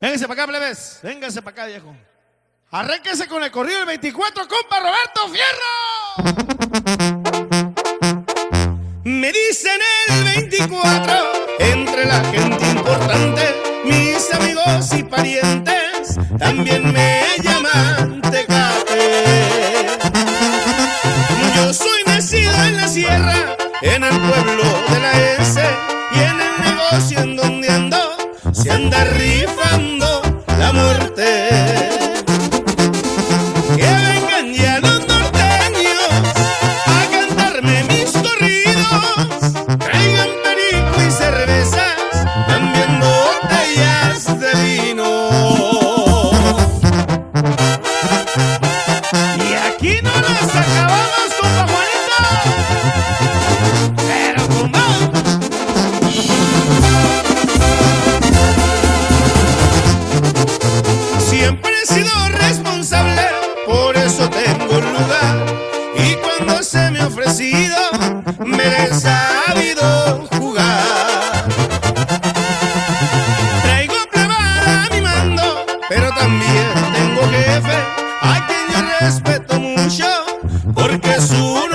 Véngase para acá, plebes. Véngase para acá, viejo. Arréquese con el corrido del 24, compa Roberto Fierro. Me dicen el 24, entre la gente importante, mis amigos y parientes, también me llaman Tecate. Yo soy nacido en la sierra, en el pueblo de la S, y en el negocio en donde ando, se anda rifando muerte. Que vengan ya los norteños a cantarme mis corridos. Traigan perico y cervezas, también botellas de vino. Y aquí no nos acabamos, Siempre he sido responsable, por eso tengo lugar. Y cuando se me ha ofrecido, me he sabido jugar. Traigo plebada a mi mando, pero también tengo jefe, a quien yo respeto mucho, porque es un